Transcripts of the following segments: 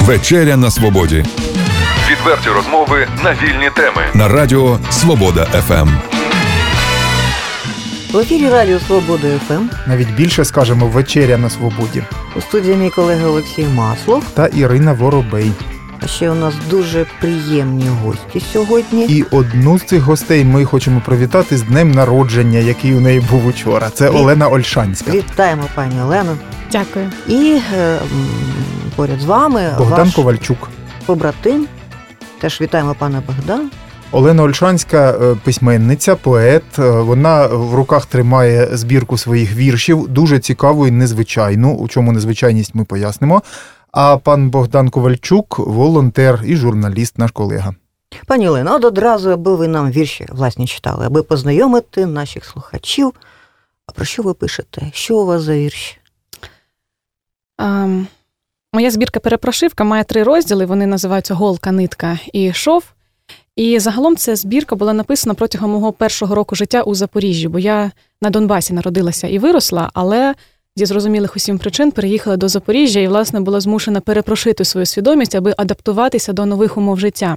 Вечеря на свободі Відверті розмови на вільні теми. на радіо Свобода. ФМ. В ефірі Радіо Свобода ФМ. Навіть більше скажемо вечеря на свободі. У студії мій колега Олексій Маслов. Та Ірина Воробей. А ще у нас дуже приємні гості сьогодні. І одну з цих гостей ми хочемо привітати з днем народження, який у неї був учора. Це Ві- Олена Ольшанська. Вітаємо пані Олену. Дякую. І е, поряд з вами Богдан ваш Ковальчук. побратим. Теж вітаємо пана Богдана. Олена Ольшанська е, письменниця, поет. Е, Вона в руках тримає збірку своїх віршів, дуже цікаву і незвичайну. У чому незвичайність ми пояснимо. А пан Богдан Ковальчук волонтер і журналіст, наш колега. Пані Олено, от одразу, аби ви нам вірші власні читали, аби познайомити наших слухачів. А про що ви пишете? Що у вас за вірші? Ем, моя збірка перепрошивка має три розділи. Вони називаються Голка, нитка і шов. І загалом ця збірка була написана протягом мого першого року життя у Запоріжжі, бо я на Донбасі народилася і виросла, але зі зрозумілих усім причин переїхала до Запоріжжя і, власне, була змушена перепрошити свою свідомість, аби адаптуватися до нових умов життя.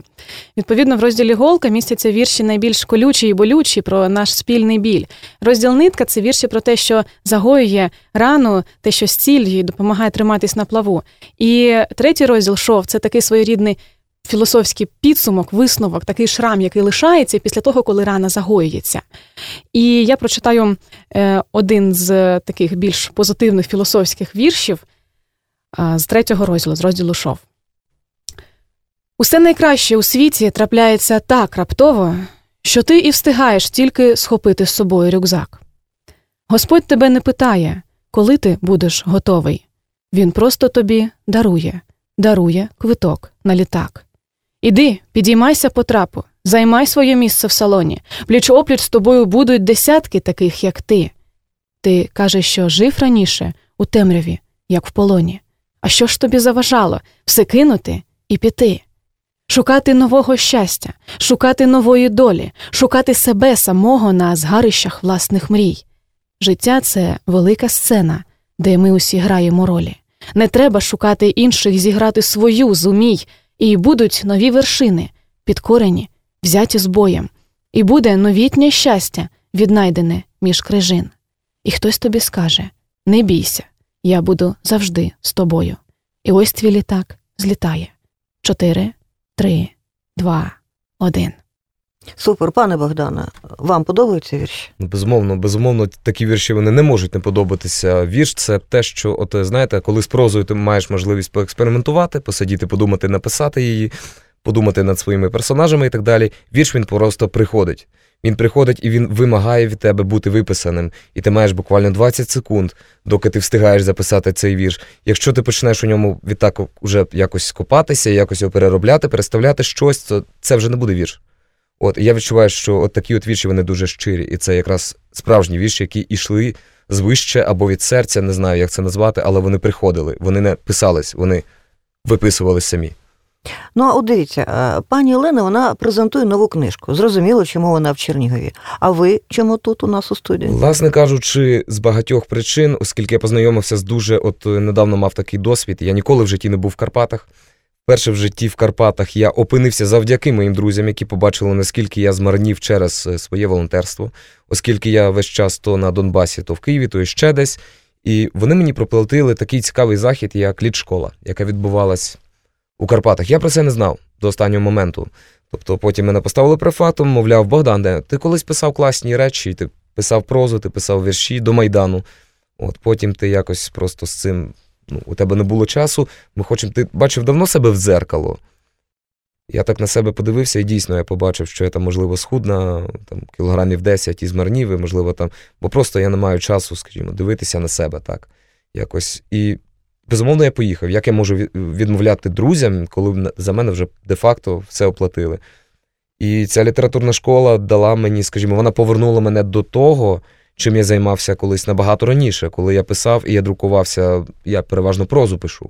Відповідно, в розділі Голка містяться вірші найбільш колючі і болючі про наш спільний біль. Розділ нитка це вірші про те, що загоює рану, те, що зцілює і допомагає триматись на плаву. І третій розділ шов це такий своєрідний філософський підсумок, висновок, такий шрам, який лишається після того, коли рана загоюється. І я прочитаю е, один з таких більш позитивних філософських віршів е, з третього розділу, з розділу шов. Усе найкраще у світі трапляється так раптово, що ти і встигаєш тільки схопити з собою рюкзак. Господь тебе не питає, коли ти будеш готовий. Він просто тобі дарує, дарує квиток на літак. Іди, підіймайся по трапу, займай своє місце в салоні. Пліч опліч з тобою будуть десятки таких, як ти. Ти кажеш, що жив раніше у темряві, як в полоні. А що ж тобі заважало все кинути і піти? Шукати нового щастя, шукати нової долі, шукати себе самого на згарищах власних мрій. Життя це велика сцена, де ми усі граємо ролі. Не треба шукати інших зіграти свою зумій, і будуть нові вершини, підкорені, взяті з боєм, і буде новітнє щастя, віднайдене між крижин. І хтось тобі скаже: не бійся, я буду завжди з тобою. І ось твій літак злітає. Чотири, три, два, один. Супер, пане Богдане, вам подобаються вірші? Безумовно, безумовно, такі вірші вони не можуть не подобатися. Вірш це те, що, от знаєте, коли з прозою ти маєш можливість поекспериментувати, посидіти, подумати, написати її, подумати над своїми персонажами і так далі. Вірш він просто приходить. Він приходить і він вимагає від тебе бути виписаним. І ти маєш буквально 20 секунд, доки ти встигаєш записати цей вірш. Якщо ти почнеш у ньому відтак уже якось копатися, якось його переробляти, переставляти щось, то це вже не буде вірш. От я відчуваю, що от такі от вірші вони дуже щирі, і це якраз справжні вірші, які йшли звище або від серця, не знаю, як це назвати, але вони приходили. Вони не писались, вони виписувались самі. Ну, а от дивіться, е, пані Олена вона презентує нову книжку. Зрозуміло, чому вона в Чернігові. А ви чому тут у нас у студії? Власне кажучи, з багатьох причин, оскільки я познайомився з дуже, от е, недавно мав такий досвід, я ніколи в житті не був в Карпатах. Перше в житті в Карпатах я опинився завдяки моїм друзям, які побачили, наскільки я змарнів через е, своє волонтерство, оскільки я весь час то на Донбасі, то в Києві, то і ще десь. І вони мені проплатили такий цікавий захід, як літшкола, яка відбувалась у Карпатах. Я про це не знав до останнього моменту. Тобто потім мене поставили префактом, мовляв, Богдан, ти колись писав класні речі, ти писав прозу, ти писав вірші до Майдану. От потім ти якось просто з цим, ну, у тебе не було часу. Ми хочемо, ти бачив давно себе в дзеркало. Я так на себе подивився, і дійсно я побачив, що я там, можливо, схудна, там, кілограмів 10 і змарнів, і, можливо, там, бо просто я не маю часу, скажімо, дивитися на себе так. Якось. І безумовно, я поїхав. Як я можу відмовляти друзям, коли за мене вже де-факто все оплатили? І ця літературна школа дала мені, скажімо, вона повернула мене до того, чим я займався колись набагато раніше, коли я писав і я друкувався, я переважно прозу пишу.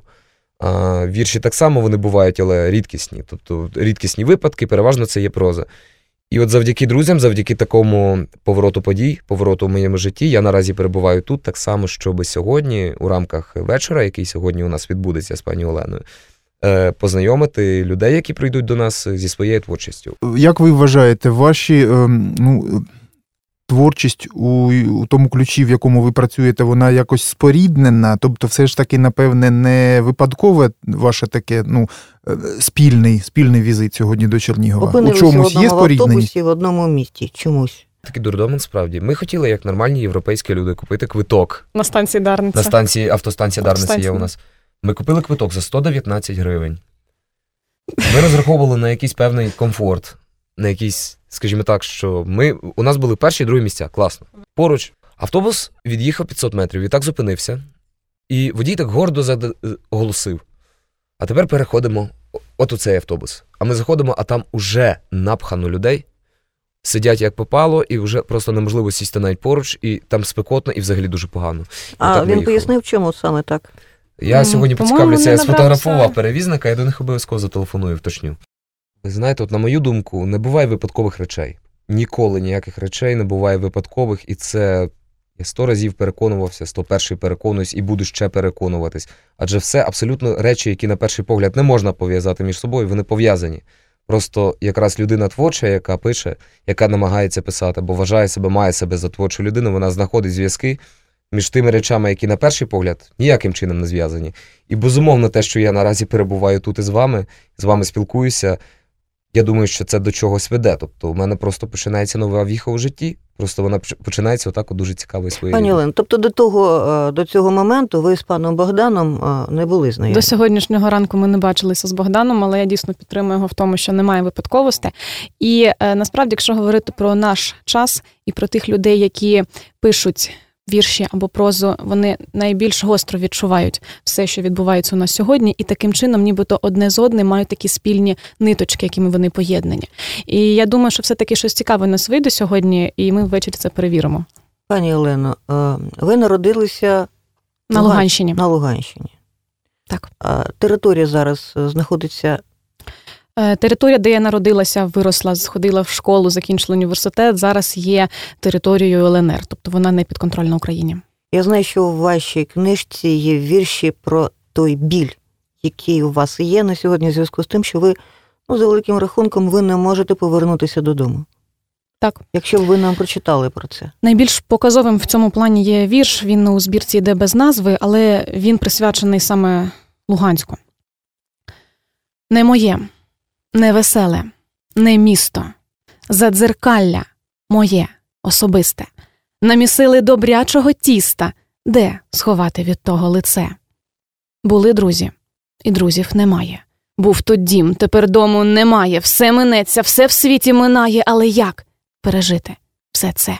А, вірші так само вони бувають, але рідкісні. Тобто рідкісні випадки, переважно це є проза. І от завдяки друзям, завдяки такому повороту подій, повороту в моєму житті, я наразі перебуваю тут так само, щоб сьогодні, у рамках вечора, який сьогодні у нас відбудеться з пані Оленою, е, познайомити людей, які прийдуть до нас зі своєю творчістю. Як ви вважаєте, ваші ем, ну, творчість у, у тому ключі, в якому ви працюєте, вона якось споріднена? Тобто, все ж таки, напевне, не випадкове ваше таке ну, е, спільний, спільний візит сьогодні до Чернігова? У Опинилися чомусь є спорідненість? автобусі в одному місті. Чомусь. Такий дурдом справді. Ми хотіли, як нормальні європейські люди, купити квиток На станції Дарниця. на станції автостанція Дарниця є у нас. Ми купили квиток за 119 гривень. Ми розраховували на якийсь певний комфорт, на якийсь, скажімо так, що ми у нас були перші і другі місця. Класно. Поруч автобус від'їхав 500 метрів і так зупинився. І водій так гордо оголосив. А тепер переходимо от у цей автобус. А ми заходимо, а там уже напхано людей. Сидять як попало, і вже просто неможливо сісти навіть поруч, і там спекотно, і взагалі дуже погано. І А він пояснив, чому саме так. Я сьогодні поцікавлюся, я сфотографував перевізника, я до них обов'язково зателефоную, вточню. Ви знаєте, от на мою думку, не буває випадкових речей. Ніколи ніяких речей не буває випадкових, і це я сто разів переконувався, сто перший переконуюсь і буду ще переконуватись. Адже все абсолютно речі, які на перший погляд не можна пов'язати між собою, вони пов'язані. Просто якраз людина творча, яка пише, яка намагається писати, бо вважає себе, має себе за творчу людину, вона знаходить зв'язки між тими речами, які на перший погляд ніяким чином не зв'язані. І безумовно, те, що я наразі перебуваю тут із вами, з вами спілкуюся, я думаю, що це до чогось веде. Тобто, у мене просто починається нова віха у житті. Просто вона поч- починається отак от дуже цікавою своєю. Пані Олен, тобто до того е, до цього моменту ви з паном Богданом е, не були знайомі. До сьогоднішнього ранку ми не бачилися з Богданом, але я дійсно підтримую його в тому, що немає випадковостей. І е, насправді, якщо говорити про наш час і про тих людей, які пишуть вірші або прозу, вони найбільш гостро відчувають все, що відбувається у нас сьогодні, і таким чином, нібито одне з одним мають такі спільні ниточки, якими вони поєднані. І я думаю, що все таки щось цікаве у нас вийде сьогодні, і ми ввечері це перевіримо Пані Олено, е, ви народилися на Луганщині. на Луганщині. Так. А територія зараз е, знаходиться Територія, де я народилася, виросла, сходила в школу, закінчила університет. Зараз є територією ЛНР, тобто вона не підконтрольна Україні. Я знаю, що у вашій книжці є вірші про той біль, який у вас є на сьогодні, в зв'язку з тим, що ви, ну, за великим рахунком, ви не можете повернутися додому. Так. Якщо б ви нам прочитали про це. Найбільш показовим в цьому плані є вірш. Він у збірці йде без назви, але він присвячений саме Луганську. Не моє, не веселе, не місто, задзеркалля моє особисте, намісили добрячого тіста, де сховати від того лице. Були друзі, і друзів немає. Був тут дім, тепер дому немає, все минеться, все в світі минає, але як пережити все це?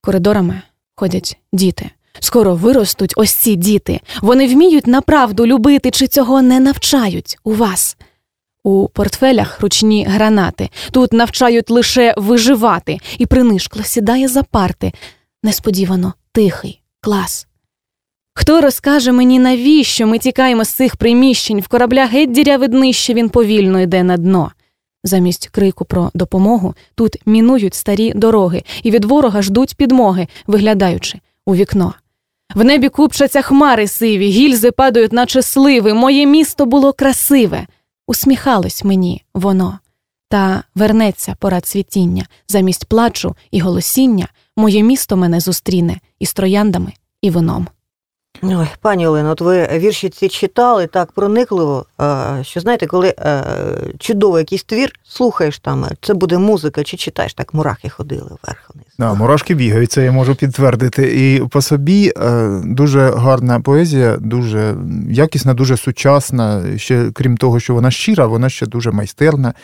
Коридорами ходять діти. Скоро виростуть ось ці діти. Вони вміють направду любити, чи цього не навчають у вас. У портфелях ручні гранати. Тут навчають лише виживати, і принишкло сідає за парти. Несподівано тихий клас. Хто розкаже мені, навіщо ми тікаємо з цих приміщень? В корабля геть діряве днище він повільно йде на дно. Замість крику про допомогу тут мінують старі дороги і від ворога ждуть підмоги, виглядаючи у вікно. В небі купчаться хмари сиві, гільзи падають, наче сливи. Моє місто було красиве. Усміхалось мені воно. Та вернеться пора цвітіння. Замість плачу і голосіння моє місто мене зустріне із трояндами і вином. Ой, пані Олено, от ви вірші ці читали так проникливо, що знаєте, коли е, чудовий якийсь твір, слухаєш там, це буде музика, чи читаєш, так мурахи ходили вверх вниз. Да, мурашки бігають, це я можу підтвердити. І по собі е, дуже гарна поезія, дуже якісна, дуже сучасна. Ще крім того, що вона щира, вона ще дуже майстерна.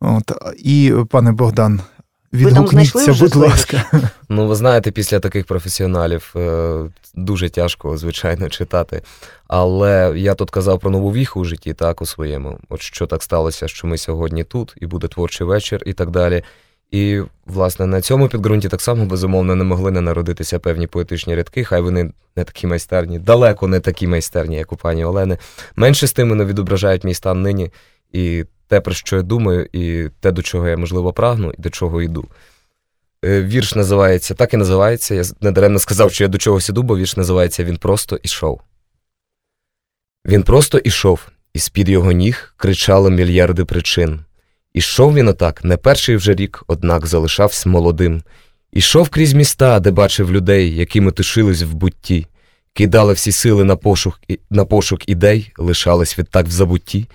От. І, пане Богдан, відгукніться, вже будь ласка. Ну, ви знаєте, після таких професіоналів е, дуже тяжко, звичайно, читати. Але я тут казав про нову віху у житті, так, у своєму. От що так сталося, що ми сьогодні тут, і буде творчий вечір, і так далі. І, власне, на цьому підґрунті так само, безумовно, не могли не народитися певні поетичні рядки, хай вони не такі майстерні, далеко не такі майстерні, як у пані Олени. Менше з тим вони відображають мій стан нині і те, про що я думаю, і те, до чого я, можливо, прагну, і до чого йду. Е, Вірш називається, так і називається. Я недаремно сказав, що я до чогось іду, бо вірш називається Він просто ішов. Він просто ішов, і з-під його ніг кричало мільярди причин. Ішов він отак, не перший вже рік, однак залишався молодим. Ішов крізь міста, де бачив людей, які метушились в бутті, кидали всі сили на пошук, на пошук ідей, лишались відтак в забутті.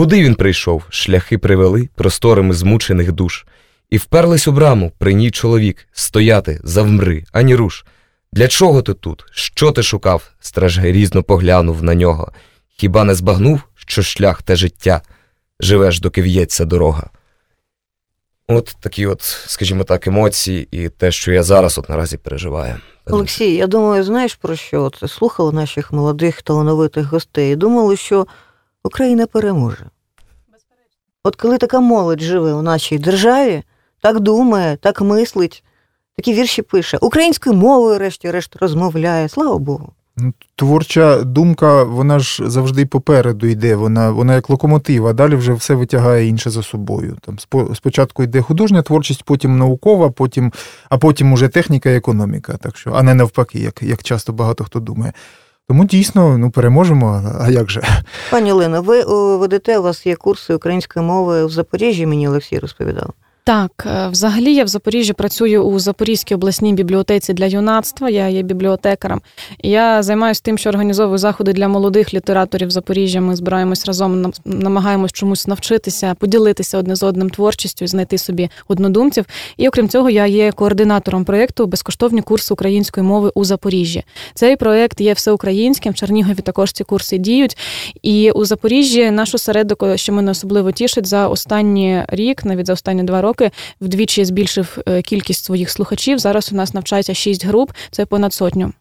Куди він прийшов? Шляхи привели просторами змучених душ. І вперлись у браму, при ній чоловік, стояти, завмри, ані руш. Для чого ти тут? Що ти шукав? Страж грізно поглянув на нього. Хіба не збагнув, що шлях те життя? Живеш, доки в'ється дорога. От такі от, скажімо так, емоції і те, що я зараз от наразі переживаю. Олексій, я думаю, знаєш про що? Слухали наших молодих талановитих гостей і думали, що Україна переможе. От коли така молодь живе у нашій державі, так думає, так мислить, такі вірші пише, українською мовою, решті-решт, розмовляє. Слава Богу. Ну, Творча думка, вона ж завжди попереду йде, вона, вона як локомотив, а далі вже все витягає інше за собою. Там спочатку йде художня творчість, потім наукова, потім, а потім уже техніка і економіка, так що, а не навпаки, як, як часто багато хто думає. Тому дійсно ну, переможемо, а як же? Пані Олено, ви ведете, у вас є курси української мови в Запоріжжі, мені Олексій розповідав. Так, е, взагалі я в Запоріжжі працюю у Запорізькій обласній бібліотеці для юнацтва. Я є бібліотекарем. Я займаюся тим, що організовую заходи для молодих літераторів Запоріжжя. Ми збираємось разом, нам- намагаємось чомусь навчитися, поділитися одне з одним творчістю, знайти собі однодумців. І окрім цього, я є координатором проєкту безкоштовні курси української мови у Запоріжжі. Цей проєкт є всеукраїнським. В Чернігові також ці курси діють. І у Запоріжжі наш осередок, що мене особливо тішить, за останній рік, навіть за останні два роки, вдвічі збільшив е, кількість своїх слухачів. Зараз у нас навчається шість груп, це понад сотню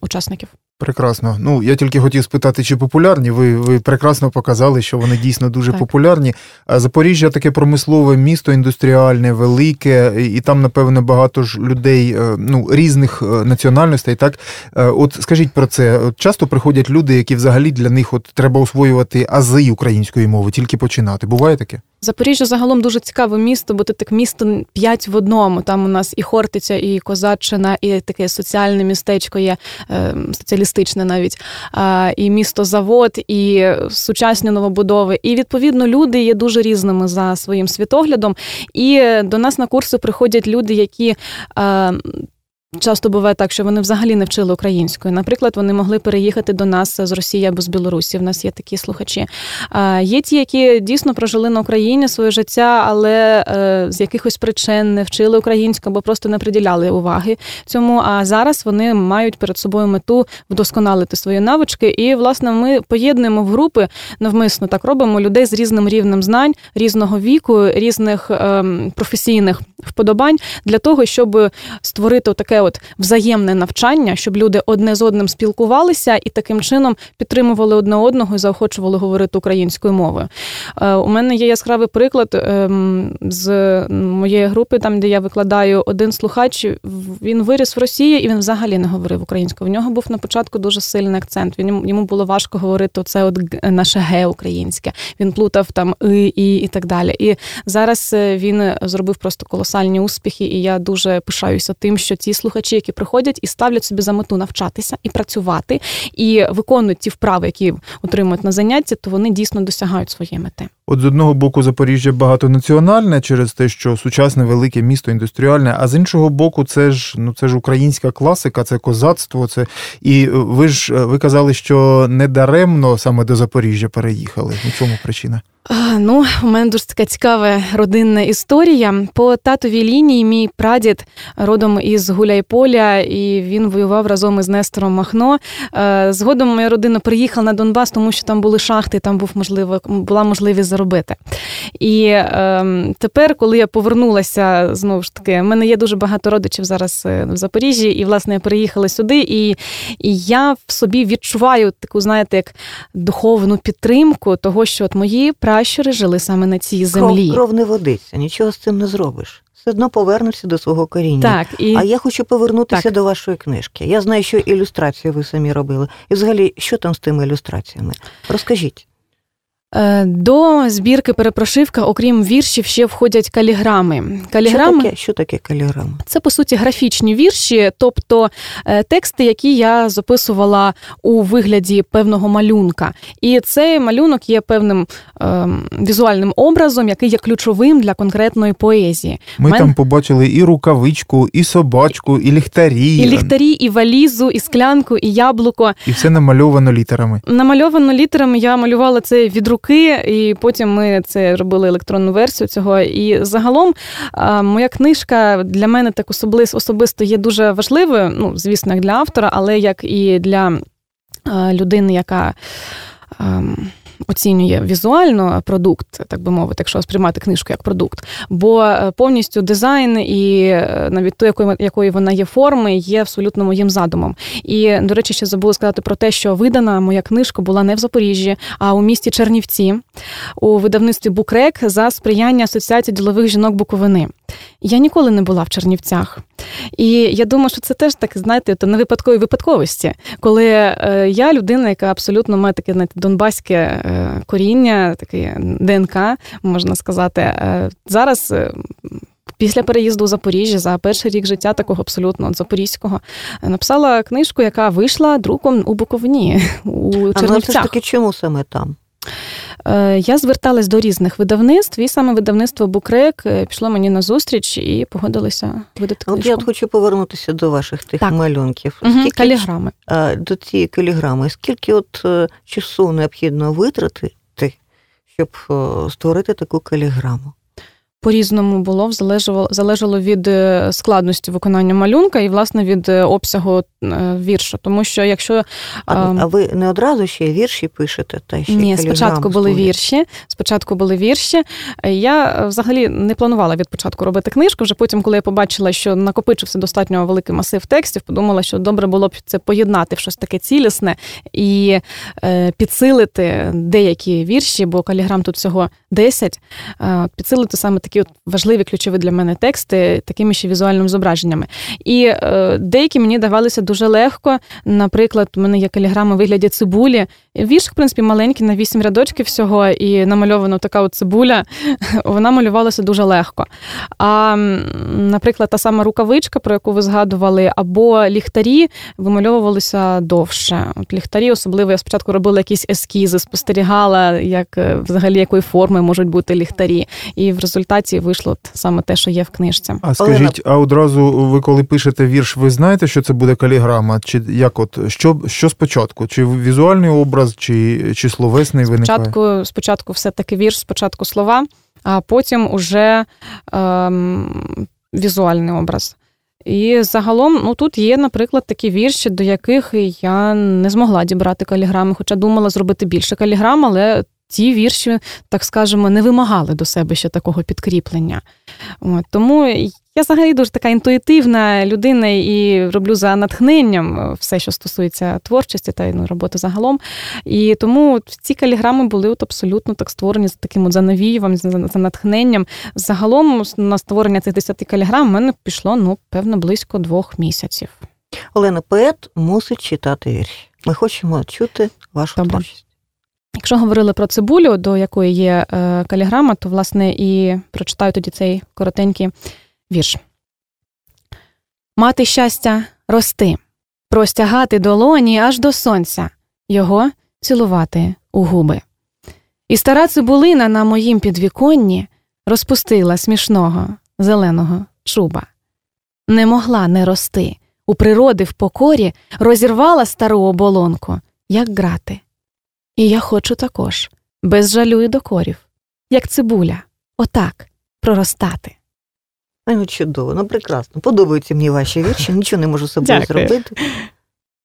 учасників. Прекрасно. Ну, я тільки хотів спитати, чи популярні. Ви, ви прекрасно показали, що вони дійсно дуже Так. популярні. А Запоріжжя таке промислове місто, індустріальне, велике, і там, напевно, багато ж людей е, ну, різних е, національностей. Так, Е, от скажіть про це. От Часто приходять люди, які взагалі для них от треба освоювати ази української мови, тільки починати. Буває таке? Запоріжжя загалом дуже цікаве місто, бо це так місто п'ять в одному. Там у нас і Хортиця, і Козаччина, і таке соціальне містечко є е, соціалістичне навіть, і місто Завод, і сучасні новобудови. І відповідно люди є дуже різними за своїм світоглядом. І до нас на курси приходять люди, які. Часто буває так, що вони взагалі не вчили українською. Наприклад, вони могли переїхати до нас з Росії або з Білорусі. В нас є такі слухачі. Є ті, які дійсно прожили на Україні своє життя, але е, з якихось причин не вчили українську або просто не приділяли уваги цьому. А зараз вони мають перед собою мету вдосконалити свої навички. І власне ми поєднуємо в групи навмисно так робимо людей з різним рівнем знань, різного віку, різних ем, професійних вподобань для того, щоб створити таке от взаємне навчання, щоб люди одне з одним спілкувалися і таким чином підтримували одне одного і заохочували говорити українською мовою. Е, У мене є яскравий приклад ем, з моєї групи, там де я викладаю один слухач. Він виріс в Росії і він взагалі не говорив українською. В нього був на початку дуже сильний акцент. Він йому було важко говорити це от наше ге українське. Він плутав там и, і, і так далі. І зараз е, він зробив просто колосальні успіхи, і я дуже пишаюся тим, що ці слухачі, які приходять і ставлять собі за мету навчатися і працювати, і виконують ті вправи, які отримують на заняття, то вони дійсно досягають своєї мети. От з одного боку Запоріжжя багатонаціональне через те, що сучасне велике місто індустріальне, а з іншого боку, це ж ну це ж українська класика, це козацтво. Це і е, ви ж е, ви казали, що не даремно саме до Запоріжжя переїхали. У чому причина? Ну, у мене дуже така цікава родинна історія. По татовій лінії мій прадід родом із Гуляйполя, і він воював разом із Нестором Махно. Е, Згодом моя родина приїхала на Донбас, тому що там були шахти, там був можливо була можливість заробити. І е, тепер, коли я повернулася, знову ж таки, в мене є дуже багато родичів зараз е, в Запоріжжі, і власне я переїхала сюди, і, і я в собі відчуваю таку, знаєте, як духовну підтримку того, що от мої пращури жили саме на цій землі. Кров, кров не водиться, нічого з цим не зробиш. Все одно повернуться до свого коріння. Так, і А я хочу повернутися Так. до вашої книжки. Я знаю, що ілюстрацію ви самі робили. І взагалі, що там з тими ілюстраціями? Розкажіть. Е, До збірки перепрошивка, окрім віршів, ще входять каліграми. Каліграми Що таке, що таке каліграма? це по суті графічні вірші, тобто е, тексти, які я записувала у вигляді певного малюнка. І цей малюнок є певним ем, візуальним образом, який є ключовим для конкретної поезії. Ми Мен- там побачили і рукавичку, і собачку, і ліхтарі, І ліхтарі, і валізу, і склянку, і яблуко. і все намальовано літерами. Намальовано літерами, я малювала це від руки, і потім ми це робили електронну версію цього. І загалом моя книжка для мене так особисто є дуже важливою. Ну, звісно, як для автора, але як і для людини, яка. Оцінює візуально продукт, так би мовити, якщо сприймати книжку як продукт, бо е, повністю дизайн і е, навіть то, якої, якої вона є форми, є абсолютно моїм задумом. І, до речі, ще забула сказати про те, що видана моя книжка була не в Запоріжжі, а у місті Чернівці у видавництві Букрек за сприяння Асоціації ділових жінок Буковини. Я ніколи не була в Чернівцях. І я думаю, що це теж так, знаєте, то не випадкові випадковості, коли е, я людина, яка абсолютно має таке знаєте, донбаське е, коріння, таке ДНК, можна сказати. Е, зараз. Після переїзду у Запоріжжя за перший рік життя такого абсолютно запорізького написала книжку, яка вийшла друком у Буковині у А ну, все ж таки, чому саме там? Е, Я зверталась до різних видавництв, і саме видавництво Букрек е, пішло мені на зустріч і погодилося видати От я от хочу повернутися до ваших тих Так. малюнків. Скільки, Каліграми. до цієї каліграми, скільки от е, часу необхідно витратити, щоб створити таку каліграму? По-різному було, залежало, залежало від е, складності виконання малюнка і, власне, від е, обсягу е, вірша. Тому що якщо А, Ем. а ви не одразу ще вірші пишете? Та ще Ні, спочатку були вірші. Спочатку були вірші. Я взагалі не планувала від початку робити книжку. Вже потім, коли я побачила, що накопичився достатньо великий масив текстів, подумала, що добре було б це поєднати в щось таке цілісне і е, підсилити деякі вірші, бо каліграм тут всього 10, е, підсилити саме такі от важливі ключові для мене тексти такими ще візуальними зображеннями. І е, деякі мені давалися дуже легко. Наприклад, у мене є каліграма в вигляді цибулі. Вірш, в принципі, маленький на вісім рядочків всього, і намальована така от цибуля, вона малювалася дуже легко. А, наприклад, та сама рукавичка, про яку ви згадували, або ліхтарі вимальовувалися довше. От ліхтарі, особливо я спочатку робила якісь ескізи, спостерігала, як е, взагалі якої форми можуть бути ліхтарі. І в результаті вийшло от саме те, що є в книжці. А скажіть, а одразу ви коли пишете вірш, ви знаєте, що це буде каліграма? Чи як от що, що спочатку? Чи візуальний образ, чи, чи словесний виникає? Спочатку, спочатку все-таки вірш, спочатку слова, а потім уже ем, візуальний образ. І загалом, ну тут є, наприклад, такі вірші, до яких я не змогла дібрати каліграми, хоча думала зробити більше каліграм, але ті вірші, так скажемо, не вимагали до себе ще такого підкріплення. От, тому я взагалі дуже така інтуїтивна людина і роблю за натхненням е, все, що стосується творчості та ну, роботи загалом. І тому ці каліграми були от абсолютно так створені за таким от за навіювом, за, натхненням. Загалом на створення цих 10 каліграм в мене пішло ну, певно близько двох місяців. Олена, поет мусить читати вірші. Ми хочемо чути вашу Добре. творчість. Якщо говорили про цибулю, до якої є е, каліграма, то власне і прочитаю тоді цей коротенький вірш. Мати щастя рости, простягати долоні аж до сонця, його цілувати у губи. І стара цибулина на моїм підвіконні розпустила смішного зеленого чуба. Не могла не рости, у природи в покорі розірвала стару оболонку, як грати. І я хочу також, без жалю і докорів, як цибуля, отак проростати. Ну чудово, ну прекрасно. Подобаються мені ваші вірші, нічого не можу з собою Дякую. зробити.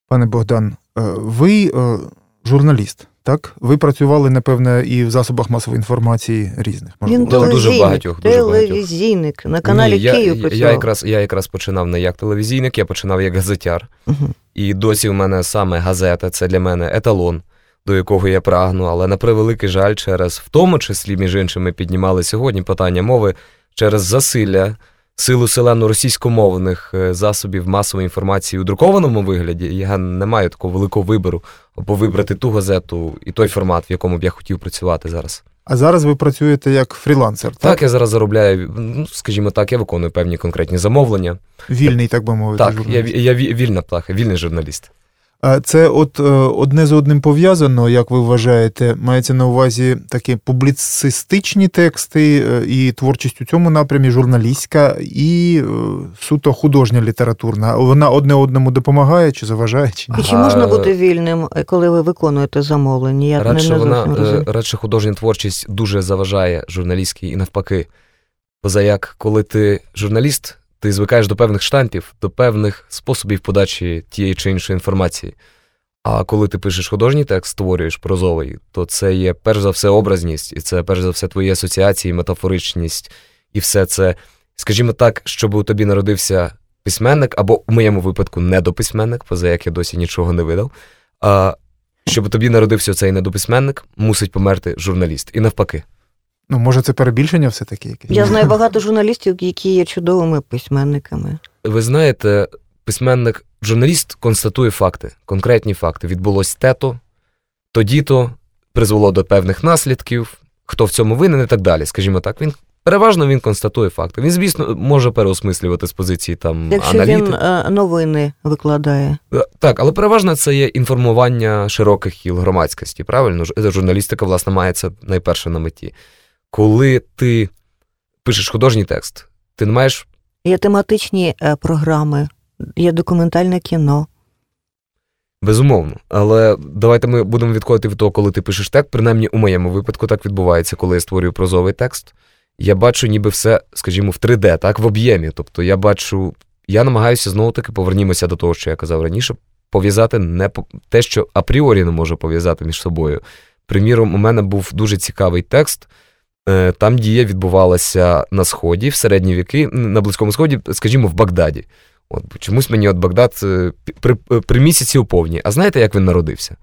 Пане Богдан, е, ви е, журналіст, так? Ви працювали, напевне, і в засобах масової інформації різних. Він можливо, дуже так? багатьох, дуже багатьох. телевізійник на каналі Ні, я, Київ я, працював. я, якраз, я якраз починав не як телевізійник, я починав як газетяр. Мгм. І досі в мене саме газета це для мене еталон, до якого я прагну. Але на превеликий жаль, через в тому числі, між іншим, ми піднімали сьогодні питання мови через засилля, силу селену російськомовних е, засобів масової інформації у друкованому вигляді. Я не маю такого великого вибору. або вибрати ту газету і той формат, в якому б я хотів працювати зараз. А зараз ви працюєте як фрілансер, так? Так, я зараз заробляю, ну, скажімо так, я виконую певні конкретні замовлення. Вільний, так би мовити. Так, я, журналіст. я ві- вільна птаха, вільний журналіст. Це от е, одне з одним пов'язано, як ви вважаєте, мається на увазі такі публіцистичні тексти е, і творчість у цьому напрямі, журналістська і е, суто художня літературна. Вона одне одному допомагає чи заважає? Чи ні? І чи можна бути вільним, коли ви виконуєте замовлення? Я радше, не, вона, радше художня творчість дуже заважає журналістській і навпаки. Поза як, коли ти журналіст, ти звикаєш до певних штампів, до певних способів подачі тієї чи іншої інформації. А коли ти пишеш художній текст, створюєш прозовий, то це є перш за все образність, і це перш за все твої асоціації, метафоричність, і все це, скажімо так, щоб у тобі народився письменник, або в моєму випадку недописьменник, поза як я досі нічого не видав. А щоб тобі народився цей недописьменник, мусить померти журналіст. І навпаки. Ну, може, це перебільшення все-таки якесь? Я знаю багато журналістів, які є чудовими письменниками. Ви знаєте, письменник, журналіст констатує факти, конкретні факти. Відбулось тето, тоді-то призвело до певних наслідків, хто в цьому винен і так далі. Скажімо так, він переважно він констатує факти. Він, звісно, може переосмислювати з позиції там Якщо аналітики. він е, новини викладає. Е, Так, але переважно це є інформування широких кіл громадськості. Правильно, журналістика, власне, має це найперше на меті. Коли ти пишеш художній текст, ти не маєш Є тематичні е, програми, є документальне кіно. Безумовно, але давайте ми будемо відходити від того, коли ти пишеш текст. Принаймні, у моєму випадку так відбувається, коли я створюю прозовий текст. Я бачу ніби все, скажімо, в 3D, так, в об'ємі. Тобто я бачу, я намагаюся знову таки повернімося до того, що я казав раніше, пов'язати не те, що апріорі не можу пов'язати між собою. Приміром, у мене був дуже цікавий текст. Е, Там дія відбувалася на сході, в середні віки, на Близькому Сході, скажімо, в Багдаді. От чомусь мені от Багдад е, при, е, при місяці у повні. А знаєте, як він народився?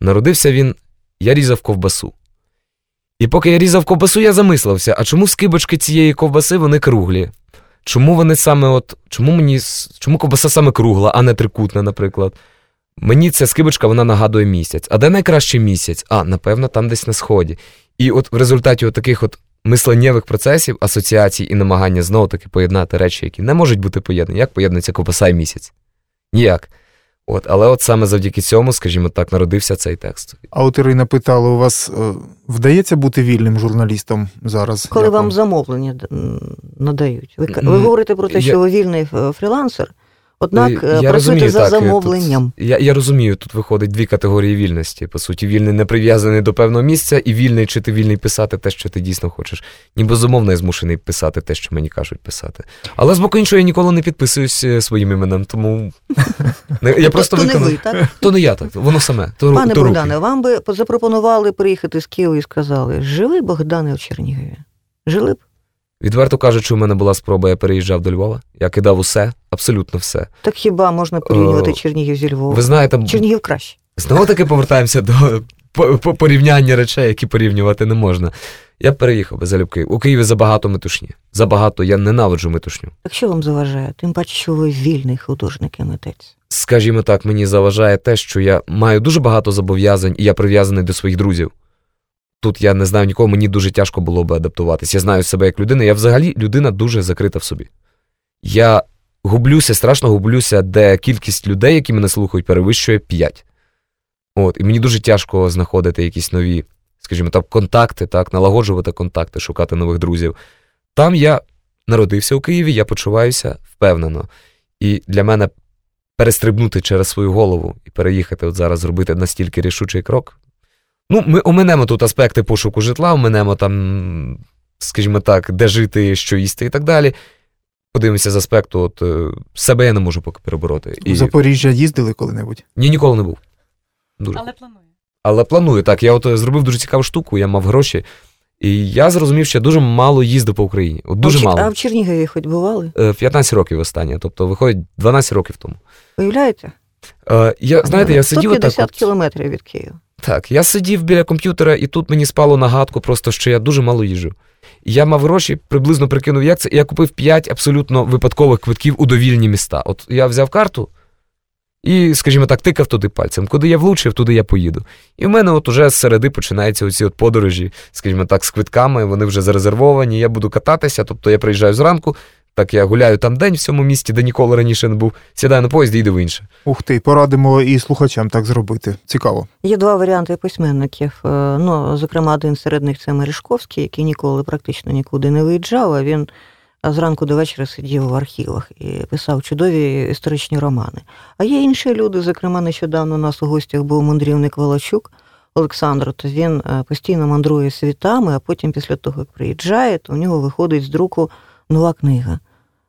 Народився він, я різав ковбасу. І поки я різав ковбасу, я замислився, а чому скибочки цієї ковбаси вони круглі? Чому вони саме от. Чому мені чому ковбаса саме кругла, а не трикутна, наприклад? Мені ця скибочка вона нагадує місяць. А де найкращий місяць? А, напевно, там десь на сході. І от в результаті от таких от мисленнєвих процесів, асоціацій і намагання знову таки поєднати речі, які не можуть бути поєднані. Як поєднується ковбаса і місяць? Ніяк. От, але от саме завдяки цьому, скажімо так, народився цей текст. А от Ірина питала, у вас е, вдається бути вільним журналістом зараз? Коли Як вам замовлення надають. Ви, ви говорите про те, я- що ви вільний фрілансер, однак Е, я працюєте розумію, за так, е, тут- замовленням. Я, я розумію, тут виходить дві категорії вільності. По суті, вільний не прив'язаний до певного місця, і вільний, чи ти вільний писати те, що ти дійсно хочеш. Ні, безумовно, я змушений писати те, що мені кажуть писати. Але з боку іншого, я ніколи не підписуюсь е, своїм іменем, тому Не, я просто то не виконав. То не я так, воно саме. Пане. Богдане, вам би запропонували приїхати з Києва і сказали: живи, Богдане, в Чернігові. Жили б? Відверто кажучи, у мене була спроба, я переїжджав до Львова. Я кидав усе, абсолютно все. Так хіба можна порівнювати Е, Чернігів зі Львовом? Ви знаєте, Чернігів краще. Знову таки повертаємося до по- по- порівняння речей, які порівнювати не можна. Я переїхав без залюбки. У Києві забагато метушні. Забагато, я ненавиджу метушню. Так що вам заважає? Тим паче, що ви вільний художник і митець. Скажімо так, мені заважає те, що я маю дуже багато зобов'язань, і я прив'язаний до своїх друзів. Тут я не знаю нікого, мені дуже тяжко було би адаптуватись. Я знаю себе як людина. Я взагалі людина дуже закрита в собі. Я гублюся, страшно гублюся, де кількість людей, які мене слухають, перевищує 5. От, і мені дуже тяжко знаходити якісь нові, скажімо так, контакти, так, налагоджувати контакти, шукати нових друзів. Там я народився у Києві, я почуваюся впевнено. І для мене перестрибнути через свою голову і переїхати от зараз зробити настільки рішучий крок. Ну, ми оминемо тут аспекти пошуку житла, оминемо там, скажімо так, де жити, що їсти і так далі. Подивимося з аспекту, от е, себе я не можу поки перебороти. І... Запоріжжя їздили коли-небудь? Ні, ніколи не був. Дуже. Але планую. Але планую, так. Я от е, зробив дуже цікаву штуку, я мав гроші, і я зрозумів, що я дуже мало їздив по Україні. От дуже а, мало. а в Чернігові хоч бували? Е, 15 років останнє, тобто виходить 12 років тому. Уявляєте? Е, Я, знаєте, я сидів отак. 150 От, кілометрів від Києва. так, я сидів біля комп'ютера, і тут мені спало нагадку, просто що я дуже мало їжджу. І Я мав гроші, приблизно прикинув, як це, і я купив 5 абсолютно випадкових квитків у довільні міста. От я взяв карту І, скажімо так, тикав туди пальцем. Куди я влучив, туди я поїду. І в мене от уже з середи починаються оці от подорожі, скажімо так, з квитками, вони вже зарезервовані. Я буду кататися, тобто я приїжджаю зранку, так я гуляю там день в цьому місті, де ніколи раніше не був, сідаю на поїзд і йду в інше. Ух ти, порадимо і слухачам так зробити. Цікаво. Є два варіанти письменників. Е, Ну, зокрема, один серед них це Мережковський, який ніколи практично нікуди не виїжджав, а він зранку до вечора сидів в архівах і писав чудові історичні романи. А є інші люди, зокрема, нещодавно у нас у гостях був мандрівник Волочук Олександр, то він е, постійно мандрує світами, а потім, після того, як приїжджає, то у нього виходить з друку нова книга.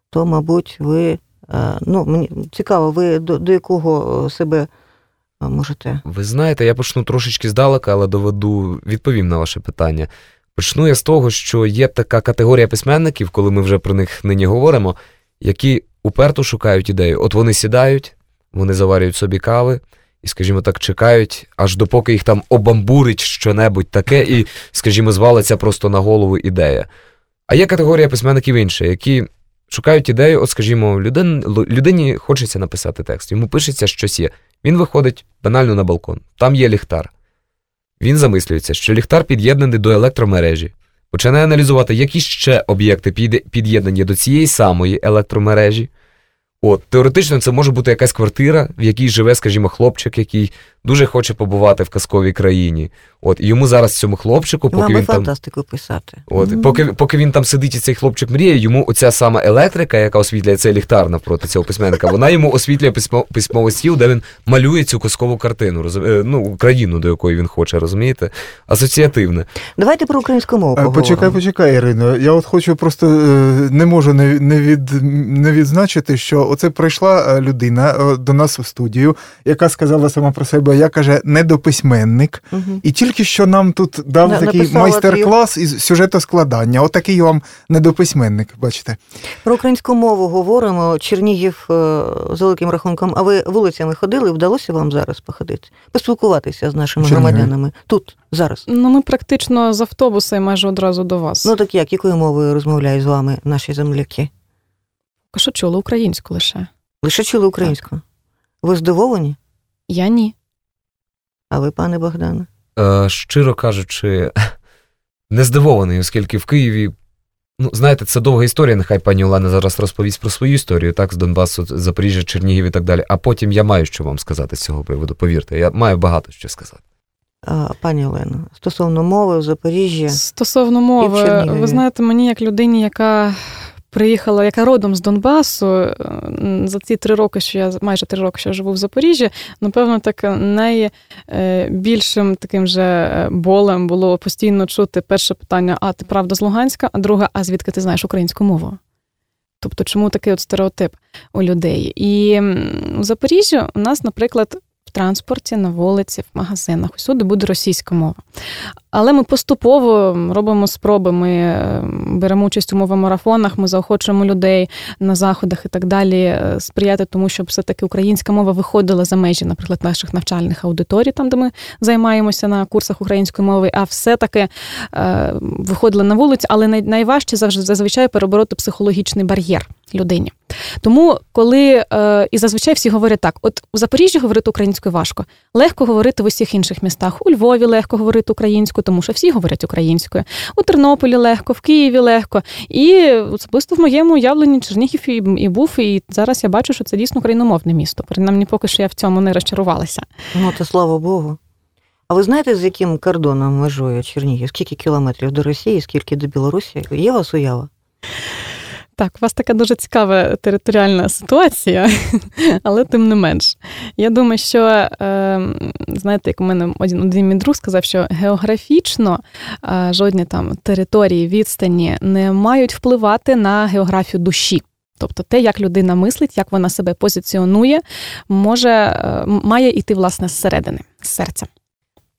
То, мабуть, ви. е, Ну, мені цікаво, ви до, до якого е, себе е, можете Ви знаєте, я почну трошечки здалека, але доведу, відповім на ваше питання. Почну я з того, що є така категорія письменників, коли ми вже про них нині говоримо, які уперто шукають ідею. От вони сідають, вони заварюють собі кави і, скажімо так, чекають, аж допоки їх там обамбурить щонебудь таке, і, скажімо, звалиться просто на голову ідея. А є категорія письменників інша, які шукають ідею, от, скажімо, людин, людині хочеться написати текст, йому пишеться щось є. Він виходить банально на балкон, там є ліхтар. Він замислюється, що ліхтар під'єднаний до електромережі, починає аналізувати, які ще об'єкти під'є- під'єднані до цієї самої електромережі. От, теоретично, це може бути якась квартира, в якій живе, скажімо, хлопчик, який дуже хоче побувати в казковій країні. От, і йому зараз цьому хлопчику, поки би він там. фантастику писати. От, поки, поки він там сидить і цей хлопчик мріє, йому оця сама електрика, яка освітлює цей ліхтар навпроти цього письменника, вона йому освітлює письмо, письмовий стіл, де він малює цю казкову картину, розум... е, ну, країну, до якої він хоче, розумієте? Асоціативне. Давайте про українську мову Е, поговоримо. Почекай, почекай, Ірино. Я от хочу просто е, не можу не, не, від, не відзначити, що оце прийшла людина до нас у студію, яка сказала сама про себе, я каже, недописьменник. Мгм. І тільки що нам тут дав На- такий майстер-клас із сюжетоскладання. Отакий вам недописьменник, бачите. Про українську мову говоримо. Чернігів е, з великим рахунком. А ви вулицями ходили? Вдалося вам зараз походити? Поспілкуватися з нашими Чернігові. громадянами тут, зараз. Ну, ми практично з автобуса і майже одразу до вас. Ну так як, якою мовою розмовляють з вами наші земляки? що чули українську лише. Лише чули українську. Ви здивовані? Я ні. А ви, пане Богдане? Е, щиро кажучи, не здивований, оскільки в Києві. Ну, знаєте, це довга історія. Нехай пані Олена зараз розповість про свою історію, так, з Донбасу, Запоріжжя, Чернігів і так далі. А потім я маю що вам сказати з цього приводу. Повірте, я маю багато що сказати. А, пані Олено, стосовно мови в Запоріжжі. Стосовно І в мови, ви знаєте, мені як людині, яка приїхала, яка родом з Донбасу, е, за ці три роки, що я майже три роки, що я живу в Запоріжжі, напевно, так найбільшим таким же е, болем було постійно чути перше питання: а ти правда з Луганська? А друге, а звідки ти знаєш українську мову? Тобто, чому такий от стереотип у людей? І у Запоріжжі у нас, наприклад, в транспорті, на вулиці, в магазинах, усюди буде російська мова. Але ми поступово робимо спроби. Ми е, беремо участь у мовомарафонах, ми заохочуємо людей на заходах і так далі е, сприяти тому, щоб все-таки українська мова виходила за межі, наприклад, наших навчальних аудиторій, там де ми займаємося на курсах української мови, а все-таки е, виходила на вулицю, але найважче завжди зазвичай перебороти психологічний бар'єр людині. Тому, коли е, і зазвичай всі говорять так: от у Запоріжжі говорити українською важко, легко говорити в усіх інших містах. У Львові легко говорити українською, тому що всі говорять українською. У Тернополі легко, в Києві легко. І особисто в моєму уявленні Чернігів і, і був. І зараз я бачу, що це дійсно україномовне місто. Принаймні, поки що я в цьому не розчарувалася. Ну, то слава Богу. А ви знаєте, з яким кордоном межує Чернігів? Скільки кілометрів до Росії, скільки до Білорусі? Є у вас уява? Так, у вас така дуже цікава територіальна ситуація, але тим не менш. Я думаю, що е, знаєте, як у мене один, один мій друг сказав, що географічно е, жодні там території, відстані не мають впливати на географію душі. Тобто те, як людина мислить, як вона себе позиціонує, може е, має йти власне зсередини, з серця.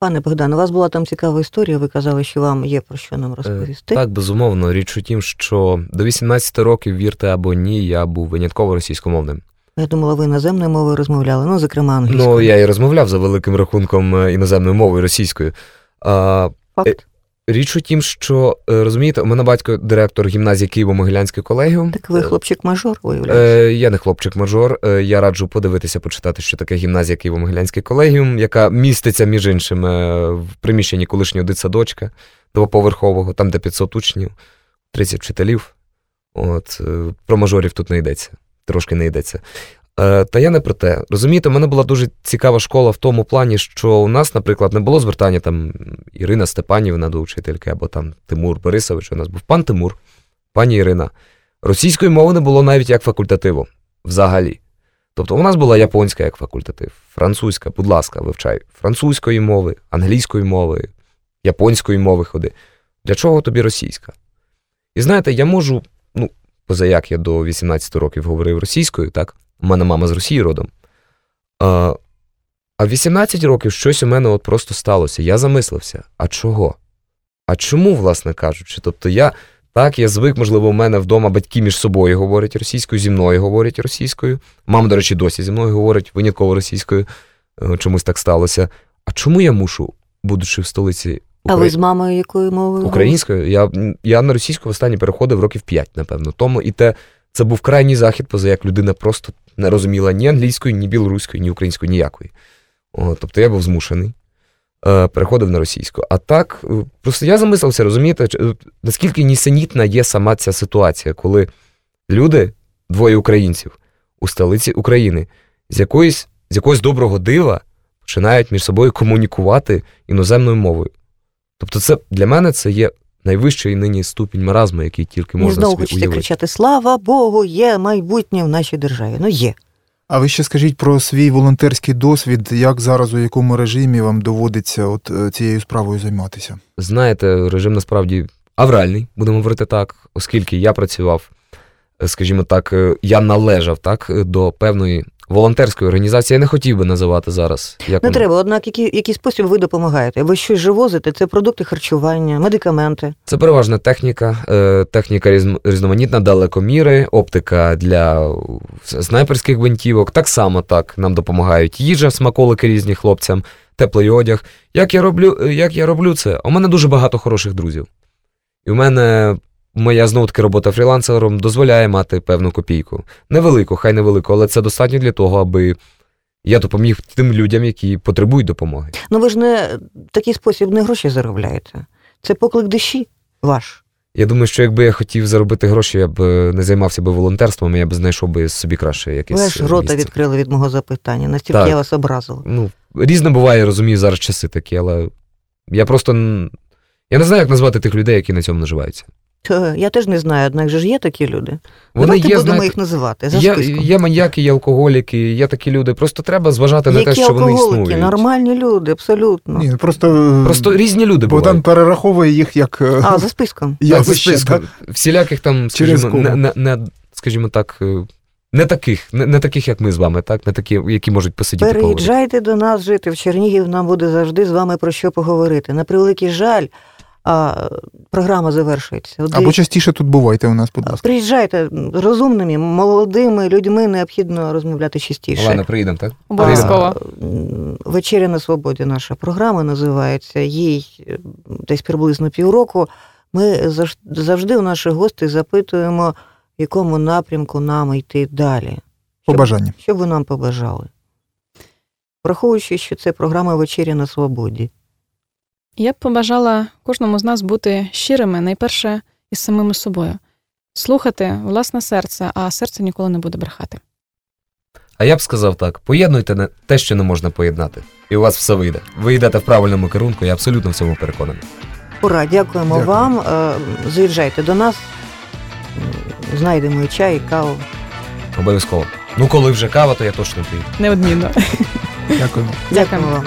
Пане Богдан, у вас була там цікава історія, ви казали, що вам є про що нам розповісти. Е, Так, безумовно. Річ у тім, що до 18 років, вірте або ні, я був винятково російськомовним. Я думала, ви іноземною мовою розмовляли, ну, зокрема, англійською. Ну, я і розмовляв за великим рахунком е, іноземною мовою російською. А, Факт. Річ у тім, що е, розумієте, у мене батько директор гімназії Києво-Могилянський колегіум. Так ви Е, хлопчик-мажор, виявляється. Е, я не хлопчик-мажор. Е, я раджу подивитися, почитати, що таке гімназія Києво-Могилянський колегіум, яка міститься, між іншим, е, в приміщенні колишнього дитсадочка двоповерхового, там, де 500 учнів, 30 вчителів. От, про мажорів тут не йдеться, трошки не йдеться. Е, Та я не про те. Розумієте, у мене була дуже цікава школа в тому плані, що у нас, наприклад, не було звертання там Ірина Степанівна до учительки, або там Тимур Борисович. У нас був пан Тимур, пані Ірина. Російської мови не було навіть як факультативу взагалі. Тобто у нас була японська як факультатив, французька, будь ласка, вивчай французької мови, англійської мови, японської мови ходи. Для чого тобі російська? І знаєте, я можу, ну, позаяк я до 18 років говорив російською, так? У мене мама з Росії родом. А, а в 18 років щось у мене от просто сталося. Я замислився. А чого? А чому, власне кажучи? Тобто я так, я звик, можливо, у мене вдома батьки між собою говорять російською, зі мною говорять російською. Мама, до речі, досі зі мною говорить винятково російською. Е, Чомусь так сталося. А чому я мушу, будучи в столиці А ви з мамою якою мовою? Українською. Я, я на російську останнє переходив років 5, напевно. Тому і те, це був крайній захід, поза як людина просто не розуміла ні англійської, ні білоруської, ні української, ніякої. О, тобто я був змушений. е, Переходив на російську. А так, е, просто я замислився, розумієте, е, наскільки нісенітна є сама ця ситуація, коли люди, двоє українців у столиці України, з якоїсь, з якогось доброго дива починають між собою комунікувати іноземною мовою. Тобто, це для мене це є найвищий нині ступінь маразму, який тільки можна знову собі уявити. кричати: Слава Богу, є майбутнє в нашій державі. Ну є. А ви ще скажіть про свій волонтерський досвід, як зараз у якому режимі вам доводиться от е, цією справою займатися? Знаєте, режим насправді авральний, будемо говорити так, оскільки я працював, е, скажімо так, е, я належав так до певної волонтерської організації. Я не хотів би називати зараз. Як Не вона. треба, однак, який, який спосіб ви допомагаєте? Ви щось же возите? Це продукти харчування, медикаменти. Це переважна техніка, е, техніка різноманітна, далекоміри, оптика для снайперських гвинтівок. Так само так нам допомагають їжа, смаколики різні хлопцям, теплий одяг. Як я роблю, е, як я роблю це? У мене дуже багато хороших друзів. І у мене моя знову таки робота фрілансером дозволяє мати певну копійку. Невелику, хай невелику, але це достатньо для того, аби я допоміг тим людям, які потребують допомоги. Ну ви ж не в такий спосіб не гроші заробляєте. Це поклик душі ваш. Я думаю, що якби я хотів заробити гроші, я б е, не займався би волонтерством, я б знайшов би собі краще якесь. Ви ж е, рота місце. відкрили від мого запитання. Настільки Так. я вас образила. Ну, різне буває, я розумію, зараз часи такі, але я просто. Я не знаю, як назвати тих людей, які на цьому наживаються. Та, Я теж не знаю, однак же ж є такі люди. Вони Давайте є, будемо знаєте, їх називати за є, списком. є маньяки, є алкоголіки, є такі люди. Просто треба зважати на те, Які що вони алкоголики, існують. нормальні люди, абсолютно. Ні, просто, е, Просто різні люди Богдан бувають. перераховує їх як е, А, за списком. Так, за списком. так? Всіляких там, скажімо, не, не, не, скажімо так, е, не таких, не, не таких, як ми з вами, так? Не такі, які можуть посидіти поговорити. Переїжджайте до нас жити в Чернігів, нам буде завжди з вами про що поговорити. На превеликий жаль, а, програма завершується. От Або частіше тут бувайте у нас, будь ласка. Приїжджайте розумними, молодими людьми необхідно розмовляти частіше. Ладно, приїдемо, так? Обов'язково. Вечеря на свободі наша програма називається. Їй е, десь приблизно півроку. Ми завжди у наших гостей запитуємо, в якому напрямку нам йти далі. Побажання. Що б ви нам побажали? Враховуючи, що це програма Вечеря на свободі. Я б побажала кожному з нас бути щирими, найперше із самими собою, слухати власне серце, а серце ніколи не буде брехати. А я б сказав так: поєднуйте не- те, що не можна поєднати, і у вас все вийде. Ви йдете в правильному керунку, я абсолютно в цьому переконаний. Ура, дякуємо Дякую. вам. Е, Заїжджайте до нас, знайдемо і чай, і каву. Обов'язково. Ну, коли вже кава, то я точно приїду. Неодмінно. Дякуємо. Дякуємо вам.